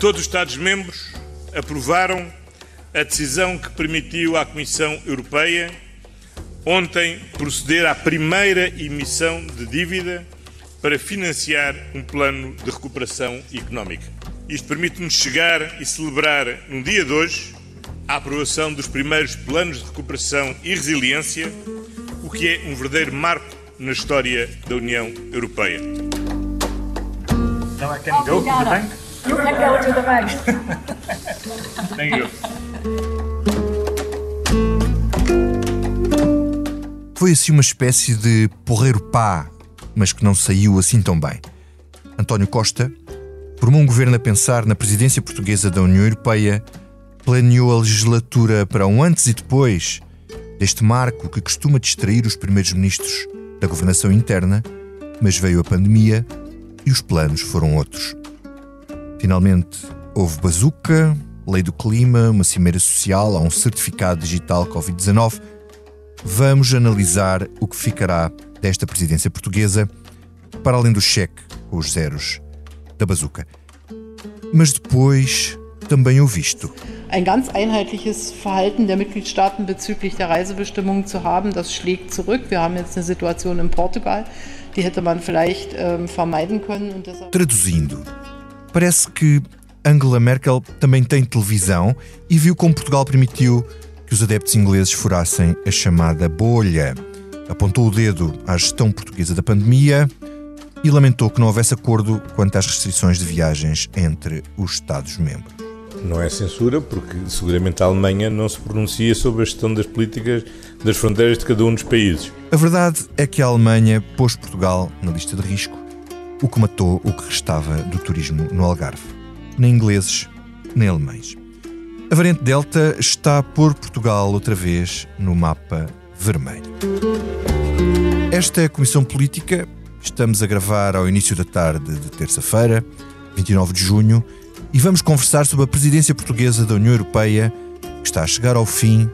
Todos os Estados-membros aprovaram a decisão que permitiu à Comissão Europeia ontem proceder à primeira emissão de dívida para financiar um plano de recuperação económica. Isto permite-nos chegar e celebrar no dia de hoje a aprovação dos primeiros planos de recuperação e resiliência, o que é um verdadeiro marco na história da União Europeia. Now I can go to the bank? You can go to the bank. Thank you. Foi assim uma espécie de porreiro pá, mas que não saiu assim tão bem. António Costa formou um governo a pensar na presidência portuguesa da União Europeia, planeou a legislatura para um antes e depois deste marco que costuma distrair os primeiros ministros da governação interna, mas veio a pandemia e os planos foram outros. Finalmente, houve bazuca, lei do clima, uma cimeira social, há um certificado digital Covid-19. Vamos analisar o que ficará desta presidência portuguesa, para além do cheque com os zeros da bazuca. Mas depois também o visto. ein ganz einheitliches Verhalten der Mitgliedstaaten bezüglich der Reisebestimmungen zu haben. Das schlägt zurück. Wir haben jetzt eine Situation in Portugal, die hätte man vielleicht ähm, vermeiden können. Deshalb Traduzindo, parece que Angela Merkel também tem televisão e viu como Portugal permitiu que os adeptos ingleses furassem a chamada bolha. Apontou o dedo à gestão portuguesa da pandemia e lamentou que não houvesse acordo quanto às restrições de viagens entre os Estados-membros. Não é censura, porque seguramente a Alemanha não se pronuncia sobre a gestão das políticas das fronteiras de cada um dos países. A verdade é que a Alemanha pôs Portugal na lista de risco, o que matou o que restava do turismo no Algarve. Nem ingleses, nem alemães. A variante Delta está a pôr Portugal outra vez no mapa vermelho. Esta é a Comissão Política. Estamos a gravar ao início da tarde de terça-feira, 29 de junho, e vamos conversar sobre a presidência portuguesa da União Europeia, que está a chegar ao fim,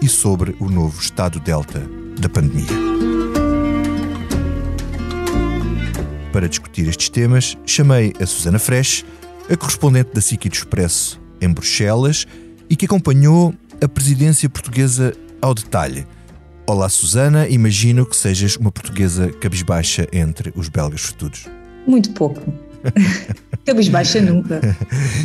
e sobre o novo estado Delta da pandemia. Para discutir estes temas, chamei a Susana Fresh, a correspondente da SIC do Expresso em Bruxelas e que acompanhou a presidência portuguesa ao detalhe. Olá, Susana, imagino que sejas uma portuguesa cabisbaixa entre os belgas futuros. Muito pouco. Cabisbaixa nunca.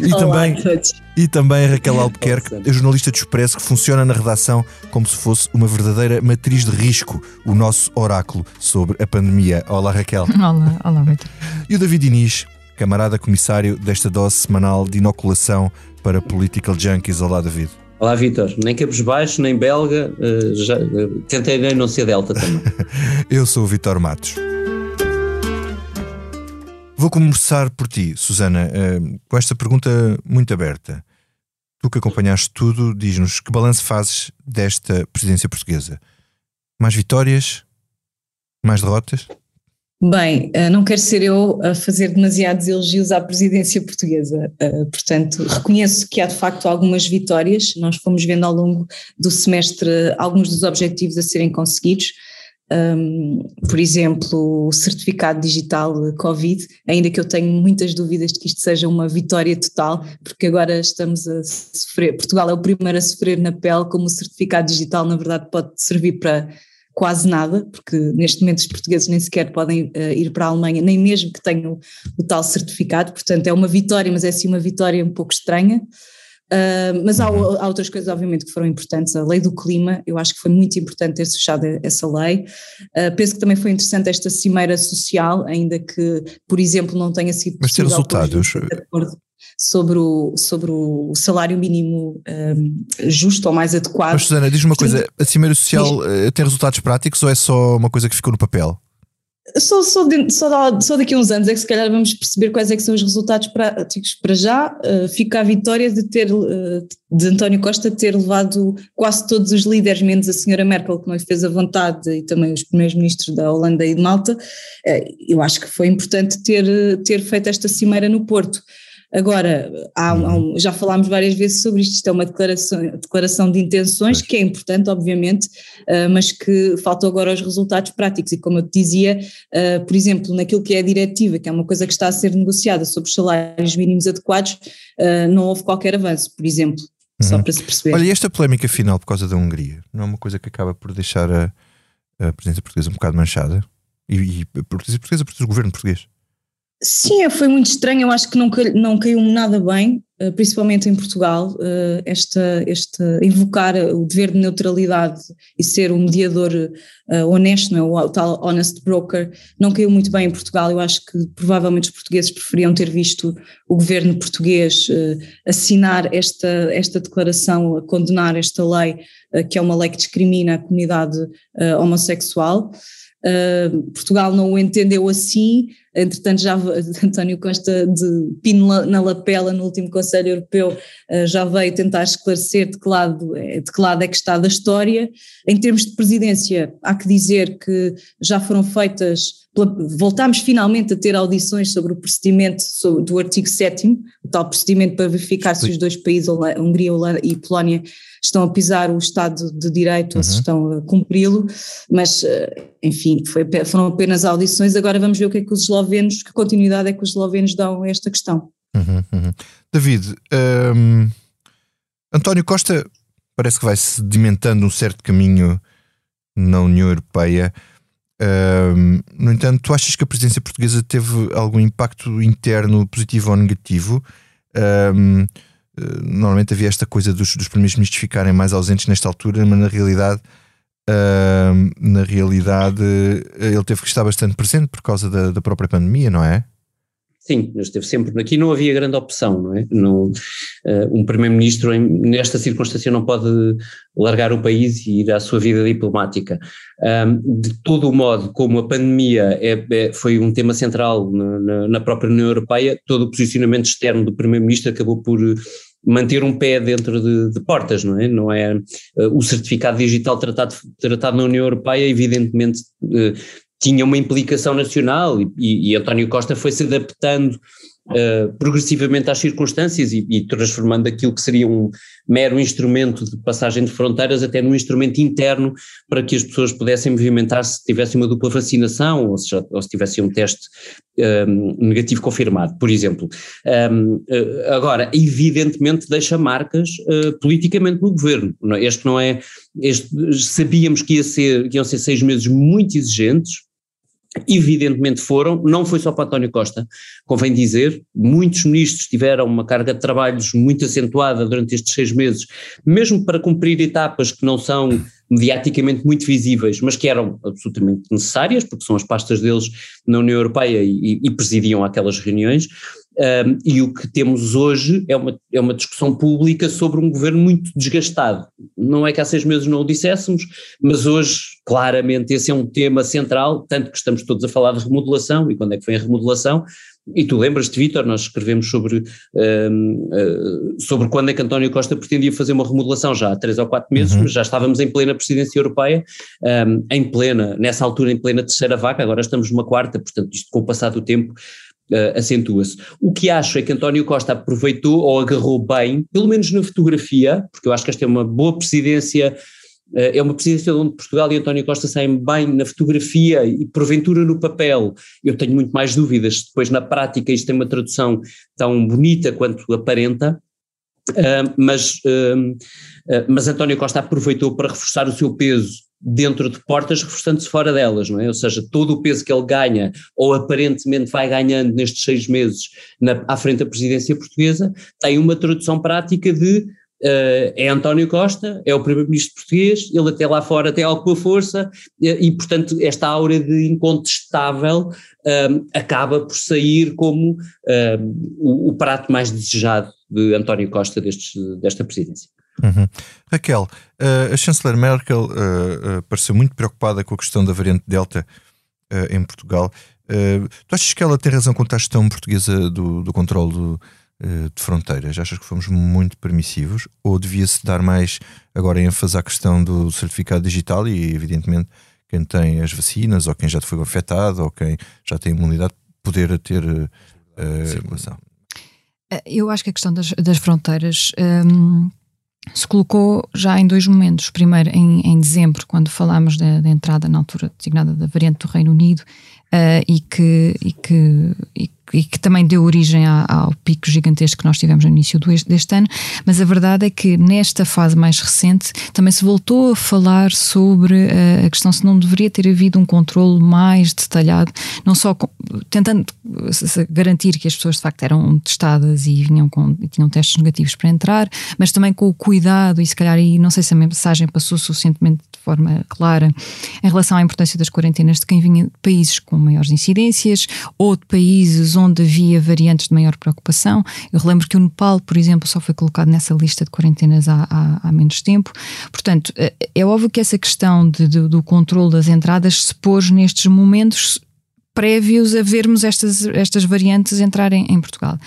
E Olá também, a todos. e também a Raquel Albuquerque, a jornalista do Expresso que funciona na redação como se fosse uma verdadeira matriz de risco, o nosso oráculo sobre a pandemia. Olá, Raquel. Olá, olá, Vitor. E o David Inês, camarada comissário desta dose semanal de inoculação para Political Junkies. Olá, David. Olá, Vitor. Nem cabisbaixo, nem belga. eh, já, eh, tentei nem não ser delta também. Eu sou o Vitor Matos. Vou começar por ti, Susana, eh, com esta pergunta muito aberta. Tu que acompanhaste tudo, diz-nos que balanço fazes desta presidência portuguesa? Mais vitórias? Mais derrotas? Bem, eh, não quero ser eu a fazer demasiados elogios à presidência portuguesa, eh, portanto, reconheço que há de facto algumas vitórias, nós fomos vendo ao longo do semestre alguns dos objetivos a serem conseguidos, Um, por exemplo, o certificado digital Covid, ainda que eu tenho muitas dúvidas de que isto seja uma vitória total, porque agora estamos a sofrer, Portugal é o primeiro a sofrer na pele, como o certificado digital na verdade pode servir para quase nada, porque neste momento os portugueses nem sequer podem uh, ir para a Alemanha, nem mesmo que tenham o tal certificado, portanto é uma vitória, mas é sim uma vitória um pouco estranha. Uh, mas há, há, outras coisas, obviamente, que foram importantes. A lei do clima, eu acho que foi muito importante ter fechado essa lei. Uh, penso que também foi interessante esta cimeira social, ainda que, por exemplo, não tenha sido Mas ter resultados. Sobre o, sobre o salário mínimo um, justo ou mais adequado. Mas, Susana, diz-me uma coisa: a Cimeira Social uh, tem resultados práticos ou é só uma coisa que ficou no papel? Só, só, de, só, só, daqui a uns anos é que se calhar vamos perceber quais é são os resultados práticos para já. Uh, fica a vitória de ter uh, de António Costa ter levado quase todos os líderes, menos a senhora Merkel, que não lhe fez a vontade, e também os primeiros ministros da Holanda e de Malta. Uh, eu acho que foi importante ter, ter feito esta cimeira no Porto. Agora, há, há um, já falámos várias vezes sobre isto, isto é uma declaração, declaração de intenções que é importante, obviamente, uh, mas que faltam agora os resultados práticos. E como eu te dizia, uh, por exemplo, naquilo que é a diretiva, que é uma coisa que está a ser negociada sobre os salários mínimos adequados, uh, não houve qualquer avanço, por exemplo. Uhum. Só para se perceber. Olha, e esta polémica final por causa da Hungria, não é uma coisa que acaba por deixar a, a presidência portuguesa um bocado manchada? E, e a presidência portuguesa, o governo português? Sim, foi muito estranho, eu acho que não, não caiu-me nada bem, eh, principalmente em Portugal, eh, esta, esta, invocar o dever de neutralidade e ser um mediador eh, honesto, não é? o tal honest broker, não caiu muito bem em Portugal, eu acho que provavelmente os portugueses preferiam ter visto o governo português assinar esta, esta declaração, a condenar esta lei, que é uma lei que discrimina a comunidade homossexual. Uh, Portugal não o entendeu assim, entretanto já António Costa de pino na lapela no último Conselho Europeu uh, já veio tentar esclarecer de que, lado, é, de que lado é que está da história. Em termos de presidência, há que dizer que já foram feitas voltámos finalmente a ter audições sobre o procedimento do artigo 7 o tal procedimento para verificar se os dois países, Hungria e Polónia, estão a pisar o Estado de Direito uhum. ou se estão a cumpri-lo, mas eh, enfim, foi, foram apenas audições, agora vamos ver o que é que os eslovenos, que continuidade é que os eslovenos dão a esta questão. Uhum, uhum. David, um, António Costa parece que vai sedimentando um certo caminho na União Europeia no entanto, tu achas que a presidência portuguesa teve algum impacto interno positivo ou negativo? Um, normalmente havia esta coisa dos, dos primeiros ministros ficarem mais ausentes nesta altura, mas na realidade, na realidade ele teve que estar bastante presente por causa da, da própria pandemia, não é? Sim, esteve sempre. Aqui não havia grande opção, não é? Não, uh, um Primeiro-Ministro, nesta circunstância, não pode largar o país e ir à sua vida diplomática. De todo o modo, como a pandemia é, é, foi um tema central na, na, própria União Europeia, todo o posicionamento externo do Primeiro-Ministro acabou por manter um pé dentro de, de, portas, não é? Não é uh, o certificado digital tratado, tratado na União Europeia, evidentemente uh, tinha uma implicação nacional e, e, António Costa foi se adaptando uh, progressivamente às circunstâncias e, e, transformando aquilo que seria um mero instrumento de passagem de fronteiras até num instrumento interno para que as pessoas pudessem movimentar-se se tivessem uma dupla vacinação ou se, ou se tivessem um teste um, ehm, negativo confirmado, por exemplo. Um, ehm, eh, agora, evidentemente deixa marcas uh, politicamente no governo. Este não é, este, sabíamos que, ia ser, que iam ser seis meses muito exigentes, Evidentemente foram, não foi só para António Costa, convém dizer, muitos ministros tiveram uma carga de trabalhos muito acentuada durante estes seis meses, mesmo para cumprir etapas que não são mediaticamente muito visíveis, mas que eram absolutamente necessárias, porque são as pastas deles na União Europeia e, e presidiam aquelas reuniões, um, e o que temos hoje é uma, é uma discussão pública sobre um governo muito desgastado. Não é que há seis meses não o disséssemos, mas hoje, claramente, esse é um tema central, tanto que estamos todos a falar de remodelação, e quando é que foi a remodelação, e tu lembras-te, Vítor, nós escrevemos sobre, um, uh, sobre quando é que António Costa pretendia fazer uma remodelação já há três ou quatro meses, uhum. mas já estávamos em plena presidência europeia, um, em plena, nessa altura em plena terceira vaca, agora estamos numa quarta, portanto isto com o passar do tempo uh, acentua-se. O que acho é que António Costa aproveitou ou agarrou bem, pelo menos na fotografia, porque eu acho que esta é uma boa presidência, uh, é uma presidência onde Portugal e António Costa saem bem na fotografia e porventura no papel. Eu tenho muito mais dúvidas depois na prática isto tem uma tradução tão bonita quanto aparenta. Uh, mas, uh, uh, mas António Costa aproveitou para reforçar o seu peso dentro de portas, reforçando-se fora delas, não é? Ou seja, todo o peso que ele ganha, ou aparentemente vai ganhando nestes seis meses na, à frente da presidência portuguesa, tem uma tradução prática de Uh, é António Costa, é o primeiro-ministro português, ele até lá fora tem alguma força e, e portanto esta aura de incontestável um, acaba por sair como um, o, o, prato mais desejado de António Costa destes, desta presidência. Uhum. Raquel, uh, a chanceler Merkel uh, uh, pareceu muito preocupada com a questão da variante Delta em Portugal. tu achas que ela tem razão quanto à gestão portuguesa do, do controle do, de fronteiras? Achas que fomos muito permissivos? Ou devia-se dar mais agora ênfase à questão do certificado digital e, evidentemente, quem tem as vacinas, ou quem já foi afetado, ou quem já tem imunidade, poder ter circulação? Eu acho que a questão das, das fronteiras um, se colocou já em dois momentos. Primeiro, em, em dezembro, quando falámos da, da, entrada, na altura designada da variante do Reino Unido, uh, e, que, e, que, e e que também deu origem ao pico gigantesco que nós tivemos no início deste ano, mas a verdade é que nesta fase mais recente também se voltou a falar sobre eh, a questão se não deveria ter havido um controle mais detalhado, não só com, tentando garantir que as pessoas de facto eram testadas e vinham com e tinham testes negativos para entrar, mas também com o cuidado e se calhar aí não sei se a mensagem passou suficientemente forma clara em relação à importância das quarentenas de quem vinha de países com maiores incidências ou de países onde havia variantes de maior preocupação. Eu relembro que o Nepal, por exemplo, só foi colocado nessa lista de quarentenas há, há, há menos tempo. Portanto, é, é óbvio que essa questão de, de, do controle das entradas se pôs nestes momentos prévios a vermos estas, estas variantes entrarem em Portugal.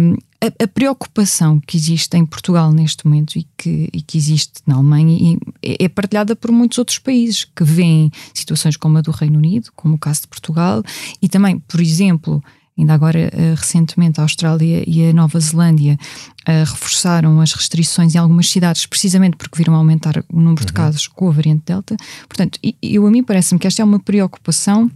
Um, a, a, preocupação que existe em Portugal neste momento e que, e que existe na Alemanha é partilhada por muitos outros países que veem situações como a do Reino Unido, como o caso de Portugal, e também, por exemplo, Ainda agora, eh, recentemente, a Austrália e a Nova Zelândia uh, reforçaram as restrições em algumas cidades, precisamente porque viram aumentar o número uhum. de casos com a variante Delta. Portanto, eu, a mim parece-me que esta é uma preocupação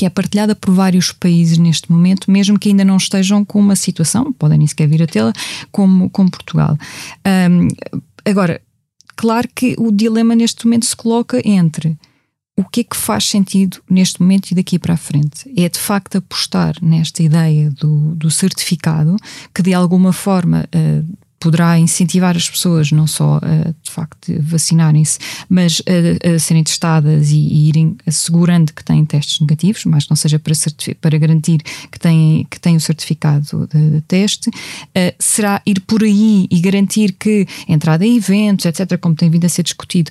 que é partilhada por vários países neste momento, mesmo que ainda não estejam com uma situação, podem nem sequer vir a tê-la, como, como Portugal. Um, agora, claro que o dilema neste momento se coloca entre o que é que faz sentido neste momento e daqui para a frente? É de facto apostar nesta ideia do, do certificado que de alguma forma uh, poderá incentivar as pessoas não só a de facto vacinarem-se, mas a, serem testadas e, e, irem assegurando que têm testes negativos, mas não seja para, para garantir que têm, que têm o certificado de, de teste, uh, será ir por aí e garantir que entrada em eventos, etc., como tem vindo a ser discutido,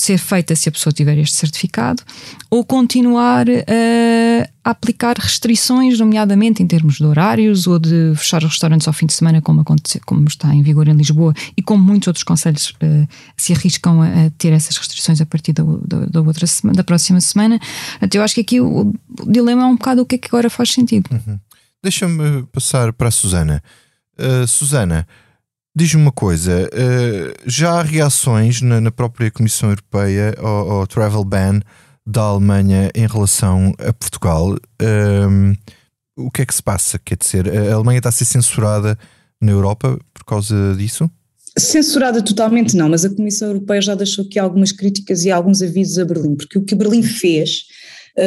ser feita se a pessoa tiver este certificado, ou continuar uh, a aplicar restrições, nomeadamente em termos de horários ou de fechar os restaurantes ao fim de semana, como, acontece, como está em vigor em Lisboa e como muitos outros conselhos uh, se arriscam a, a, ter essas restrições a partir da, da, da outra semana, da próxima semana. Então, eu acho que aqui o, o, dilema é um bocado o que é que agora faz sentido. Uhum. Deixa-me passar para a Susana. Uh, Susana, Diz-me uma coisa, uh, já há reações na, própria Comissão Europeia ao, travel ban da Alemanha em relação a Portugal. Um, o que é que se passa? Quer dizer, a Alemanha está a ser censurada na Europa por causa disso? Censurada totalmente não, mas a Comissão Europeia já deixou aqui algumas críticas e alguns avisos a Berlim, porque o que Berlim fez eh,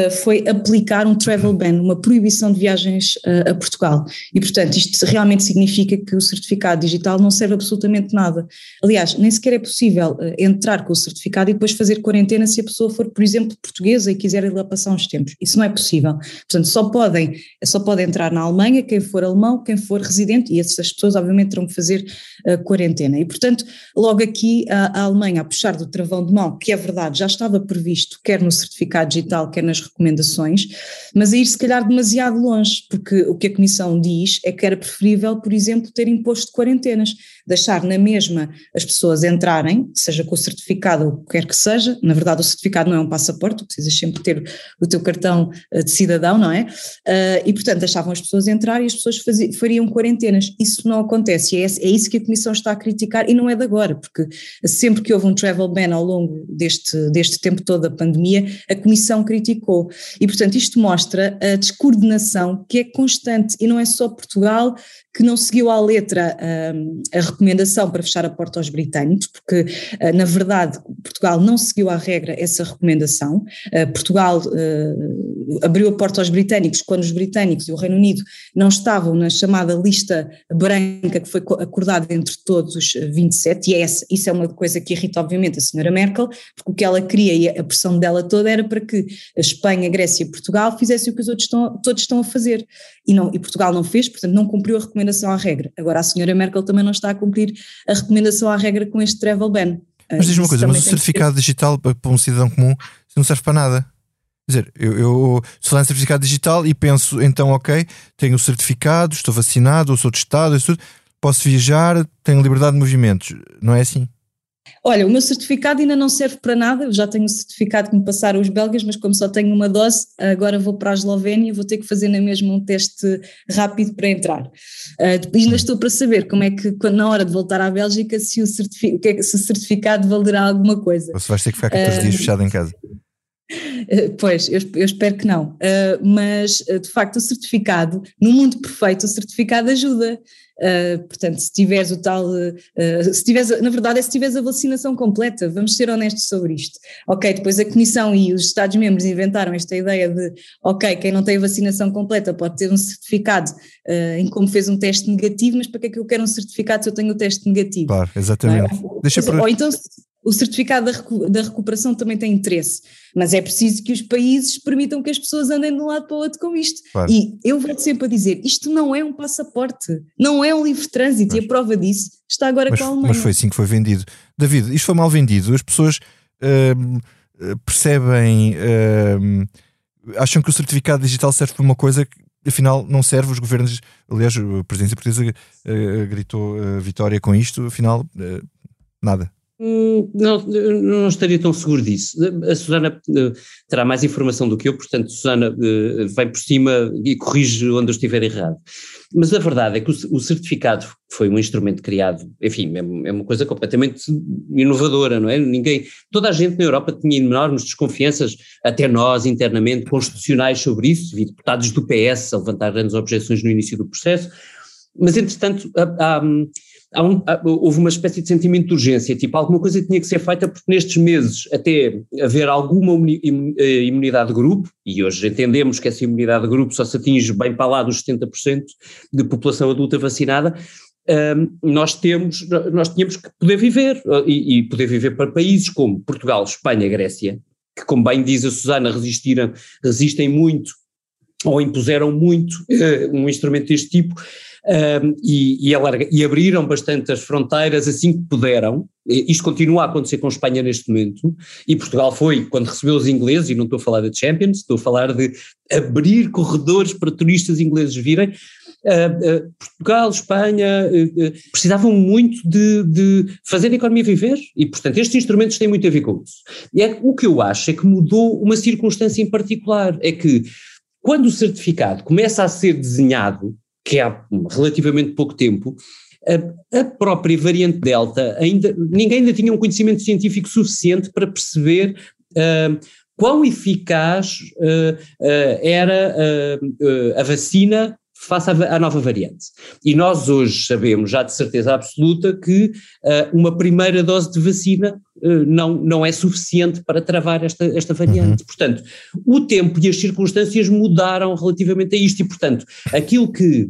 foi aplicar um travel ban, uma proibição de viagens uh, a Portugal. E, portanto, isto realmente significa que o certificado digital não serve absolutamente nada. Aliás, nem sequer é possível uh, entrar com o certificado e depois fazer quarentena se a pessoa for, por exemplo, portuguesa e quiser ir lá passar uns tempos. Isso não é possível. Portanto, só podem, só pode entrar na Alemanha quem for alemão, quem for residente, e essas pessoas, obviamente, terão que fazer quarentena. E, portanto, logo aqui a, a Alemanha, a puxar do travão de mão, que é verdade, já estava previsto, quer no certificado digital, quer nas recomendações, mas a ir se calhar demasiado longe, porque o que a Comissão diz é que era preferível, por exemplo, ter imposto de quarentenas, deixar na mesma as pessoas entrarem, seja com o certificado ou o que quer que seja, na verdade o certificado não é um passaporte, precisas sempre ter o teu cartão eh, de cidadão, não é? Uh, e portanto deixavam as pessoas entrar e as pessoas faziam, fariam quarentenas, isso não acontece, é, é isso que a Comissão está a criticar e não é de agora, porque sempre que houve um travel ban ao longo deste, deste tempo todo da pandemia, a Comissão criticou. E portanto isto mostra a descoordenação que é constante e não é só Portugal que não seguiu à letra um, a recomendação para fechar a porta aos britânicos, porque uh, na verdade Portugal não seguiu à regra essa recomendação. Uh, Portugal uh, abriu a porta aos britânicos quando os britânicos e o Reino Unido não estavam na chamada lista branca que foi acordada entre todos os 27, e é essa, isso é uma coisa que irrita obviamente a senhora Merkel, porque o que ela queria e a pressão dela toda era para que a Espanha, a Grécia e Portugal fizessem o que os outros estão, todos estão a fazer, e, não, e Portugal não fez, portanto não cumpriu a recomendação recomendação à regra. Agora, a senhora Merkel também não está a cumprir a recomendação à regra com este travel ban. Mas diz uma coisa, mas o certificado digital para um cidadão comum não serve para nada. Quer dizer, eu, eu sou lá certificado digital e penso, então, ok, tenho o certificado, estou vacinado, ou sou testado, posso viajar, tenho liberdade de movimentos. Não é assim? Olha, o meu certificado ainda não serve para nada, eu já tenho o certificado que me passaram os belgas, mas como só tenho uma dose, agora vou para a Eslovénia, vou ter que fazer na mesma um teste rápido para entrar. Uh, ainda estou para saber como é que, na hora de voltar à Bélgica, se o, certificado, é se o certificado valerá alguma coisa. Ou se vais ter que ficar 14 uh, dias fechado em casa. Pois, eu, eu, espero que não. Uh, mas, de facto, o certificado, no mundo perfeito, o certificado ajuda. Uh, portanto, se tiveres o tal, uh, se tiveres, na verdade é se tiveres a vacinação completa, vamos ser honestos sobre isto. Ok, depois a Comissão e os Estados-membros inventaram esta ideia de, ok, quem não tem a vacinação completa pode ter um certificado em como fez um teste negativo, mas para que é que eu quero um certificado se eu tenho o teste negativo? Claro, exatamente. É? Deixa por... Ou então o certificado da, recuperação também tem interesse, mas é preciso que os países permitam que as pessoas andem de um lado para o outro com isto. Claro. E eu vou sempre a dizer: isto não é um passaporte, não é um livre trânsito, mas, e a prova disso está agora mas, com a Alemanha. Mas foi assim que foi vendido. David, isto foi mal vendido. As pessoas hum, percebem, hum, acham que o certificado digital serve para uma coisa que afinal não serve. Os governos, aliás, a presidência portuguesa uh, gritou uh, vitória com isto, afinal, uh, nada. Hum, não, não estaria tão seguro disso. A Susana eh, terá mais informação do que eu, portanto, Susana eh, vai por cima e corrige onde eu estiver errado. Mas a verdade é que o certificado foi um instrumento criado, enfim, é, é uma coisa completamente inovadora, não é? Ninguém, toda a gente na Europa tinha enormes desconfianças, até nós internamente, constitucionais sobre isso, vi deputados do PS a levantar grandes objeções no início do processo, mas entretanto há, há um, houve uma espécie de sentimento de urgência, tipo alguma coisa tinha que ser feita porque nestes meses até haver alguma eh, imunidade de grupo, e hoje entendemos que essa imunidade de grupo só se atinge bem para lá dos 70% de população adulta vacinada, um, nós temos, nós tínhamos que poder viver, e, e, poder viver para países como Portugal, Espanha, Grécia, que como bem diz a Susana, resistiram, resistem muito ou impuseram muito uh, um instrumento deste tipo, e, e, alarga, e, abriram bastante as fronteiras assim que puderam. Isto continua a acontecer com Espanha neste momento, e Portugal foi, quando recebeu os ingleses, e não estou a falar de Champions, estou a falar de abrir corredores para turistas ingleses virem. Uh, uh, Portugal, Espanha uh, precisavam muito de, de, fazer a economia viver e, portanto, estes instrumentos têm muito a ver com isso. E é, o que eu acho é que mudou uma circunstância em particular, é que quando o certificado começa a ser desenhado, que há relativamente pouco tempo, a, a, própria variante Delta, ainda, ninguém ainda tinha um conhecimento científico suficiente para perceber uh, quão eficaz uh, uh, era a vacina face à, à, nova variante. E nós hoje sabemos, já de certeza absoluta, que uma primeira dose de vacina não, não é suficiente para travar esta, esta variante. Uhum. Portanto, o tempo e as circunstâncias mudaram relativamente a isto e, portanto, aquilo que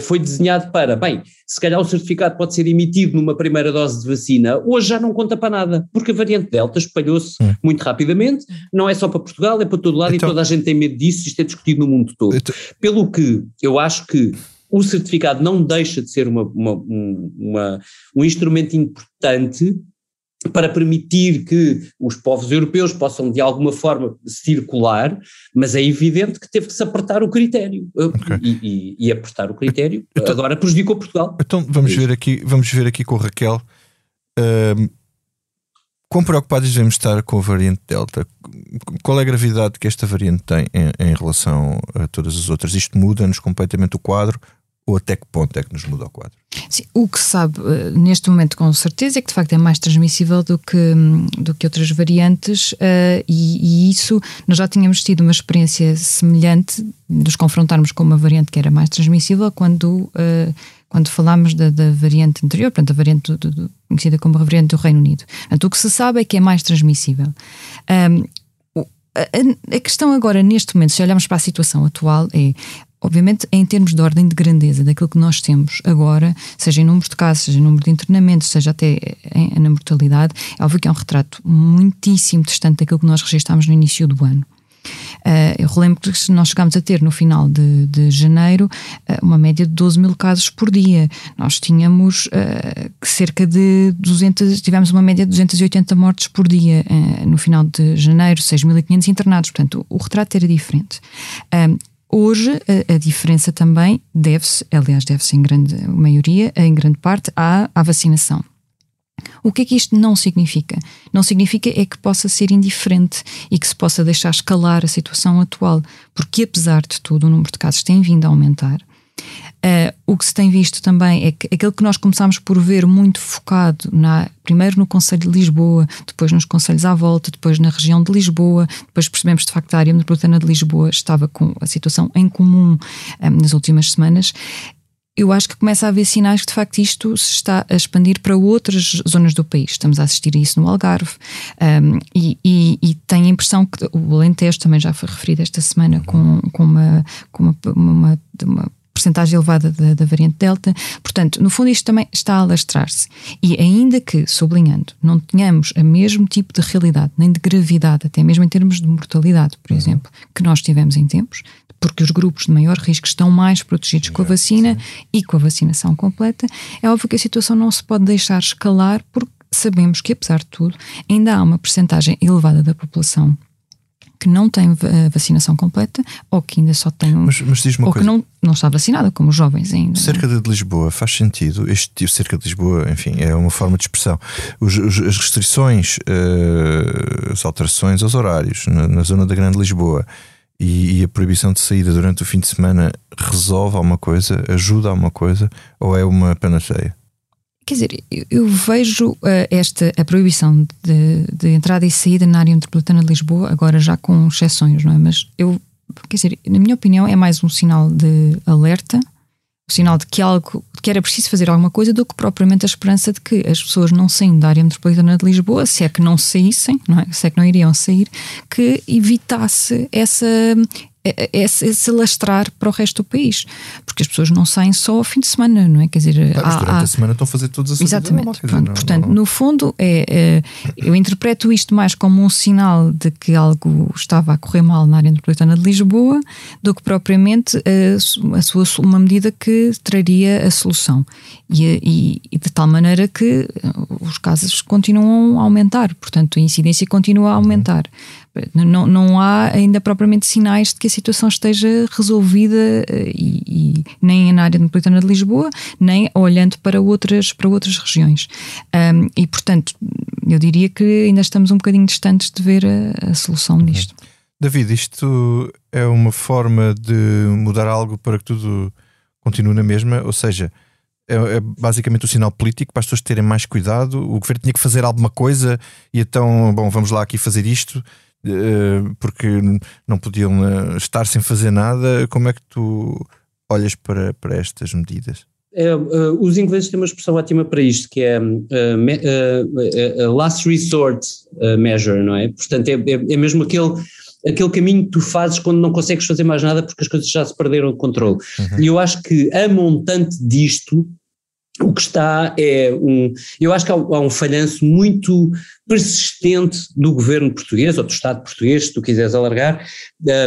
foi desenhado para, bem, se calhar o certificado pode ser emitido numa primeira dose de vacina, hoje já não conta para nada, porque a variante Delta espalhou-se hum. muito rapidamente, não é só para Portugal, é para todo lado então, e toda a gente tem medo disso, isto é discutido no mundo todo. Então, Pelo que eu acho que o certificado não deixa de ser uma, uma, uma, um instrumento importante para permitir que os povos europeus possam de alguma forma circular, mas é evidente que teve que se apertar o critério okay. e, e, e, apertar o critério então, agora prejudicou Portugal. Então vamos é ver aqui, vamos ver aqui com a Raquel uh, quão preocupados devemos estar com a variante Delta? Qual é a gravidade que esta variante tem em, em relação a todas as outras? Isto muda-nos completamente o quadro ou até que ponto é que nos muda o quadro? Sim, o que se sabe uh, neste momento com certeza é que de facto é mais transmissível do que, um, do que outras variantes uh, e, e, isso nós já tínhamos tido uma experiência semelhante nos confrontarmos com uma variante que era mais transmissível quando, uh, quando falámos da, da, variante anterior, portanto a variante do, do, conhecida como a variante do Reino Unido. Portanto, o que se sabe é que é mais transmissível. Um, a, a, questão agora, neste momento, se olharmos para a situação atual, é obviamente, em termos de ordem de grandeza daquilo que nós temos agora, seja em números de casos, seja em número de internamentos, seja até em, na mortalidade, é óbvio que é um retrato muitíssimo distante daquilo que nós registámos no início do ano. Uh, eu relembro que nós chegámos a ter no final de, de janeiro uh, uma média de 12 mil casos por dia. Nós tínhamos uh, cerca de 200, tivemos uma média de 280 mortes por dia no final de janeiro, 6.500 internados. Portanto, o, o retrato era diferente. Hoje a, a diferença também deve-se, aliás, deve-se em grande maioria, em grande parte, à, à vacinação. O que é que isto não significa? Não significa é que possa ser indiferente e que se possa deixar escalar a situação atual, porque apesar de tudo o número de casos tem vindo a aumentar. Uh, o que se tem visto também é que aquilo que nós começámos por ver muito focado na, primeiro no Conselho de Lisboa, depois nos Conselhos à volta, depois na região de Lisboa, depois percebemos de facto a área metropolitana de Lisboa estava com a situação em comum um, eh, nas últimas semanas eu acho que começa a haver sinais que de facto isto se está a expandir para outras zonas do país. Estamos a assistir a isso no Algarve um, e, e, e, tenho a impressão que o Alentejo também já foi referido esta semana com, com uma, com uma, uma, uma porcentagem elevada da, da, variante Delta. Portanto, no fundo, isto também está a alastrar-se. E ainda que, sublinhando, não tenhamos o mesmo tipo de realidade, nem de gravidade, até mesmo em termos de mortalidade, por uhum. exemplo, que nós tivemos em tempos, porque os grupos de maior risco estão mais protegidos com a vacina sim. e com a vacinação completa, é óbvio que a situação não se pode deixar escalar, porque sabemos que, apesar de tudo, ainda há uma percentagem elevada da população que não tem vacinação completa ou que ainda só tem um, mas, mas ou coisa. que não, não está vacinada, como os jovens ainda. É? Cerca de Lisboa faz sentido, este tipo cerca de Lisboa, enfim, é uma forma de expressão. Os, os, as restrições, uh, as alterações aos horários na, na zona da Grande Lisboa e, e, a proibição de saída durante o fim de semana resolve alguma coisa, ajuda a alguma coisa ou é uma panaceia? Quer dizer, eu vejo uh, esta a proibição de, de, entrada e saída na área metropolitana de Lisboa, agora já com exceções, não é? Mas eu, quer dizer, na minha opinião, é mais um sinal de alerta, um sinal de que algo, que era preciso fazer alguma coisa, do que propriamente a esperança de que as pessoas não saindo da área metropolitana de Lisboa, se é que não saíssem, não é? se é que não iriam sair, que evitasse essa, esse, esse lastrar para o resto do país, porque as pessoas não saem só ao fim de semana, não é? Quer dizer, há, durante há... a semana estão a fazer todas as Exatamente. Normal, não, portanto, não... no fundo, é, é, eu interpreto isto mais como um sinal de que algo estava a correr mal na área metropolitana de Lisboa do que propriamente a, a sua, uma medida que traria a solução. E, e, e, de tal maneira que os casos continuam a aumentar, portanto, a incidência continua a aumentar. Uhum. Não, não há ainda propriamente sinais de que a situação esteja resolvida eh, e, e nem na área metropolitana de Lisboa, nem olhando para outras, para outras regiões. Um, e, portanto, eu diria que ainda estamos um bocadinho distantes de ver a, a solução uhum. disto. David, isto é uma forma de mudar algo para que tudo continue na mesma? Ou seja, é, é, basicamente o sinal político para as pessoas terem mais cuidado. O governo tinha que fazer alguma coisa e então, bom, vamos lá aqui fazer isto. Eh, porque não podiam eh, estar sem fazer nada. Como é que tu olhas para, para estas medidas? É, uh, os ingleses têm uma expressão ótima para isto, que é uh, uh, last resort measure, não é? Portanto, é, é, é, mesmo aquele, aquele caminho que tu fazes quando não consegues fazer mais nada porque as coisas já se perderam o controle. Uhum. E eu acho que a montante disto o que está é um. Eu acho que há, há, um falhanço muito persistente do governo português, ou do Estado português, se tu quiseres alargar,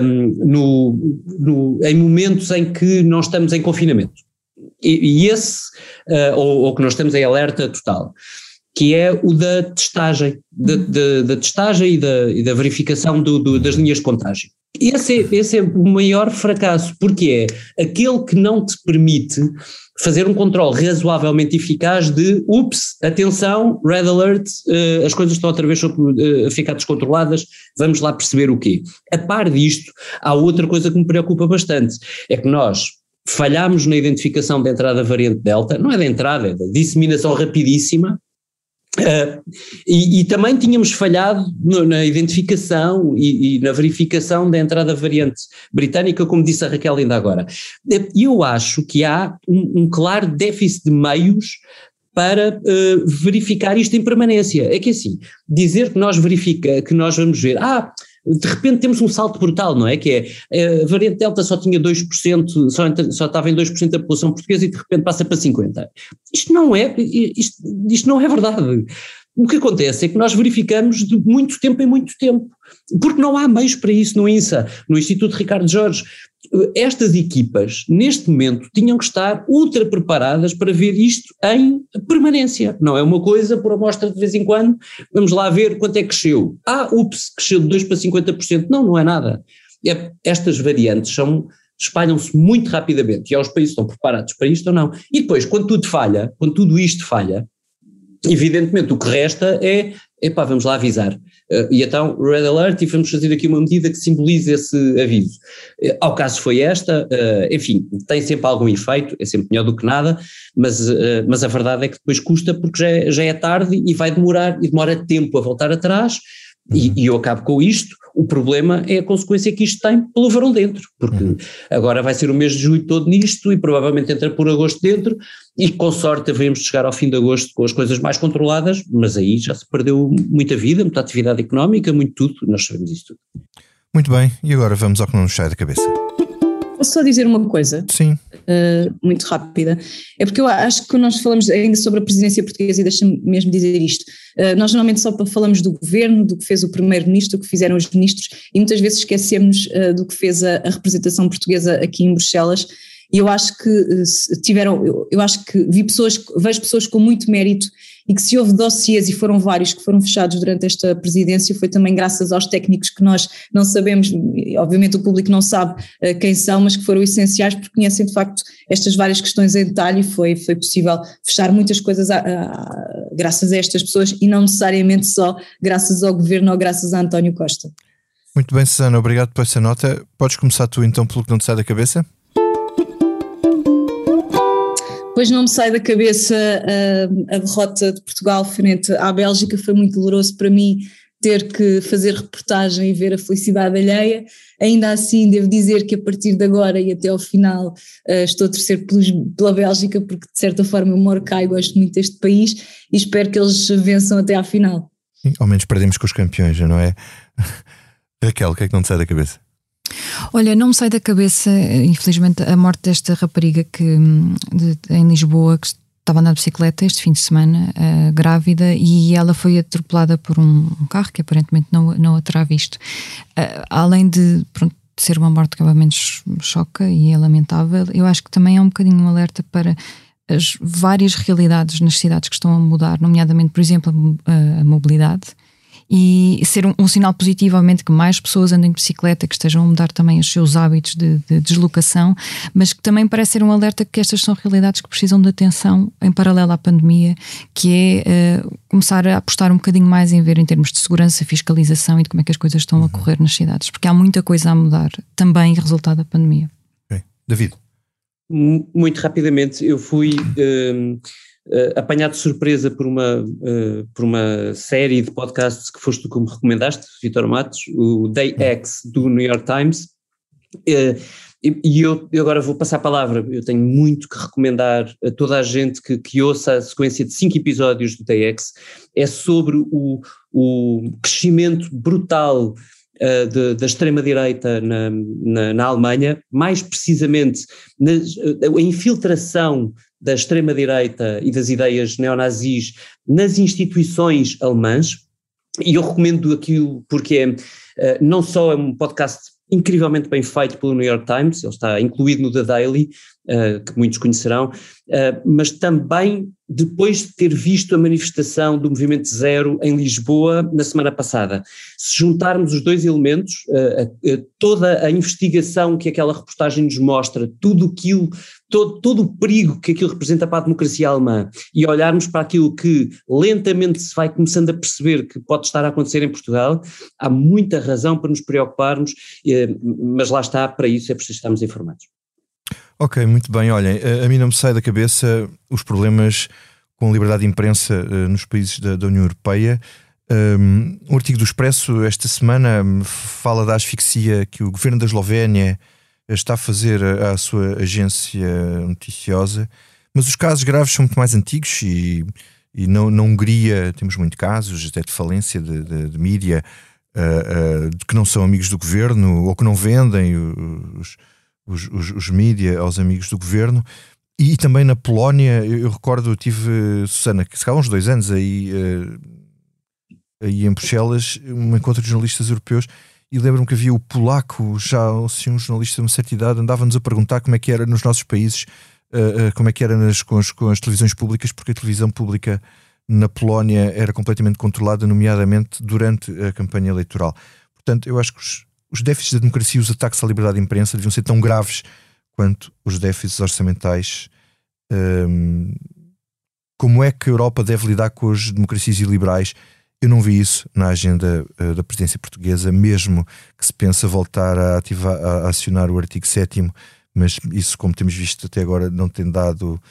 um, no, no, em momentos em que nós estamos em confinamento. E, e esse, uh, ou, ou, que nós estamos em alerta total, que é o da testagem, da, da, da testagem e da, e da verificação do, do, das linhas de contágio. Esse é, esse é o maior fracasso, porque é aquele que não te permite fazer um controle razoavelmente eficaz de ups, atenção, red alert, uh, as coisas estão outra vez uh, a ficar descontroladas, vamos lá perceber o quê. A par disto, há outra coisa que me preocupa bastante, é que nós falhámos na identificação da entrada da variante Delta, não é da entrada, é da disseminação rapidíssima, Uh, e, e, também tínhamos falhado no, na identificação e, e, na verificação da entrada variante britânica, como disse a Raquel ainda agora. E eu acho que há um, um claro déficit de meios para uh, verificar isto em permanência. É que assim, dizer que nós verifica, que nós vamos ver, ah, de repente temos um salto brutal, não é? Que é, eh, a variante Delta só tinha 2%, só, só estava em 2% da população portuguesa e de repente passa para 50%. Isto não é, isto, isto não é verdade. O que acontece é que nós verificamos de muito tempo em muito tempo, porque não há meios para isso no INSA, no Instituto Ricardo Jorge estas equipas, neste momento, tinham que estar ultra preparadas para ver isto em permanência. Não é uma coisa por amostra de vez em quando, vamos lá ver quanto é que cresceu. Ah, ups, cresceu de 2 para 50%. Não, não é nada. É, estas variantes são espalham-se muito rapidamente e aos países estão preparados para isto ou não. E depois, quando tudo falha, quando tudo isto falha, Evidentemente, o que resta é, epá, vamos lá avisar. Uh, e então, Red Alert, e vamos fazer aqui uma medida que simbolize esse aviso. Uh, ao caso foi esta, uh, enfim, tem sempre algum efeito, é sempre melhor do que nada, mas, mas a verdade é que depois custa porque já é, já é tarde e vai demorar, e demora tempo a voltar atrás, uhum. e, eu acabo com isto. O problema é a consequência que isto tem pelo verão dentro, porque uhum. agora vai ser o mês de julho todo nisto e provavelmente entra por agosto dentro, e com sorte devemos chegar ao fim de agosto com as coisas mais controladas, mas aí já se perdeu muita vida, muita atividade económica, muito tudo, nós sabemos isso tudo. Muito bem, e agora vamos ao que não nos sai da cabeça. Posso só dizer uma coisa? Sim. Uh, muito rápida. É porque eu acho que nós falamos ainda sobre a presidência portuguesa e deixa-me mesmo dizer isto. Uh, nós normalmente só falamos do governo, do que fez o primeiro-ministro, do que fizeram os ministros e muitas vezes esquecemos uh, do que fez a, a representação portuguesa aqui em Bruxelas e eu acho que eh, tiveram, eu, eu acho que vi pessoas, vejo pessoas com muito mérito e que se houve dossiês e foram vários que foram fechados durante esta presidência foi também graças aos técnicos que nós não sabemos, obviamente o público não sabe uh, quem são, mas que foram essenciais porque conhecem de facto estas várias questões em detalhe e foi, foi possível fechar muitas coisas a, a, graças a estas pessoas e não necessariamente só graças ao governo ou graças a António Costa. Muito bem, Susana, obrigado por essa nota. Podes começar tu então pelo que não te sai da cabeça? Depois não me sai da cabeça a, a derrota de Portugal frente à Bélgica, foi muito doloroso para mim ter que fazer reportagem e ver a felicidade alheia. Ainda assim, devo dizer que a partir de agora e até ao final uh, estou a torcer pelos, pela Bélgica, porque de certa forma eu moro cá e gosto muito deste país e espero que eles vençam até à final. Ao menos perdemos com os campeões, não é? Raquel, o que é que não te sai da cabeça? Olha, não me sai da cabeça, infelizmente, a morte desta rapariga que, de, em Lisboa que estava a andar de bicicleta este fim de semana, uh, grávida, e ela foi atropelada por um, um, carro que aparentemente não, não a terá visto. Uh, além de, pronto, ser uma morte que obviamente choca e é lamentável, eu acho que também é um bocadinho um alerta para as várias realidades nas cidades que estão a mudar, nomeadamente, por exemplo, a, a mobilidade e ser um, um, sinal positivo, obviamente, que mais pessoas andem de bicicleta, que estejam a mudar também os seus hábitos de, de deslocação, mas que também parece ser um alerta que estas são realidades que precisam de atenção em paralelo à pandemia, que é uh, começar a apostar um bocadinho mais em ver em termos de segurança, fiscalização e de como é que as coisas estão uhum. a correr nas cidades, porque há muita coisa a mudar também resultado da pandemia. Okay. David. Muito rapidamente, eu fui. Uh, uh, apanhado de surpresa por uma, uh, por uma série de podcasts que foste tu que me recomendaste, Vitor Matos, o Day X do New York Times. Uh, e eu, eu, agora vou passar a palavra, eu tenho muito que recomendar a toda a gente que, que ouça a sequência de cinco episódios do DX, é sobre o, o crescimento brutal de, da extrema-direita na, na, na, Alemanha, mais precisamente na, a infiltração da extrema-direita e das ideias neonazis nas instituições alemãs, e eu recomendo aquilo porque é, uh, não só é um podcast incrivelmente bem feito pelo New York Times, ele está incluído no The Daily, uh, que muitos conhecerão, uh, mas também depois de ter visto a manifestação do Movimento Zero em Lisboa na semana passada. Se juntarmos os dois elementos, uh, toda a investigação que aquela reportagem nos mostra, tudo aquilo, todo, todo o perigo que aquilo representa para a democracia alemã, e olharmos para aquilo que lentamente se vai começando a perceber que pode estar a acontecer em Portugal, há muita razão para nos preocuparmos, mas lá está, para isso é preciso estarmos informados. Ok, muito bem. Olhem, a, a mim não me sai da cabeça os problemas com a liberdade de imprensa uh, nos países da, da União Europeia. Um, um, artigo do Expresso esta semana fala da asfixia que o governo da Eslovénia está a fazer à, à sua agência noticiosa, mas os casos graves são muito mais antigos e, e na, na Hungria temos muitos casos até de falência de, de, de mídia uh, uh, de que não são amigos do governo ou que não vendem os os, os, os mídia aos amigos do governo. E, e também na Polónia, eu, eu, recordo, eu tive, Susana, que se calhar uns dois anos aí, uh, aí em Bruxelas, um encontro de jornalistas europeus, e lembro-me que havia o polaco, já assim, um jornalista de uma certa idade, andava-nos a perguntar como é que era nos nossos países, uh, uh, como é que era nas, com, as, com as televisões públicas, porque a televisão pública na Polónia era completamente controlada, nomeadamente durante a campanha eleitoral. Portanto, eu acho que os, os déficits da democracia e os ataques à liberdade de imprensa deviam ser tão graves quanto os déficits orçamentais um, como é que a Europa deve lidar com as democracias iliberais. Eu não vi isso na agenda uh, da presidência portuguesa, mesmo que se pensa voltar a, ativar, a acionar o artigo 7 mas isso, como temos visto até agora, não tem dado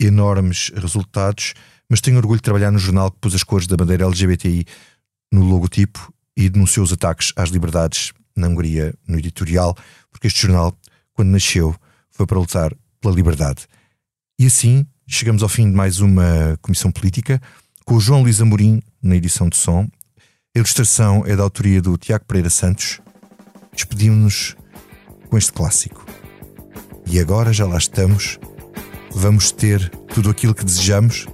enormes resultados. Mas tenho orgulho de trabalhar no jornal que pôs as cores da bandeira LGBTI no logotipo e denunciou os ataques às liberdades na Hungria no editorial, porque este jornal, quando nasceu, foi para lutar pela liberdade. E assim chegamos ao fim de mais uma comissão política, com o João Luís Amorim na edição de som. A ilustração é da autoria do Tiago Pereira Santos. Despedimos-nos com este clássico. E agora já lá estamos. Vamos ter tudo aquilo que desejamos,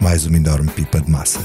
mais uma enorme pipa de massa.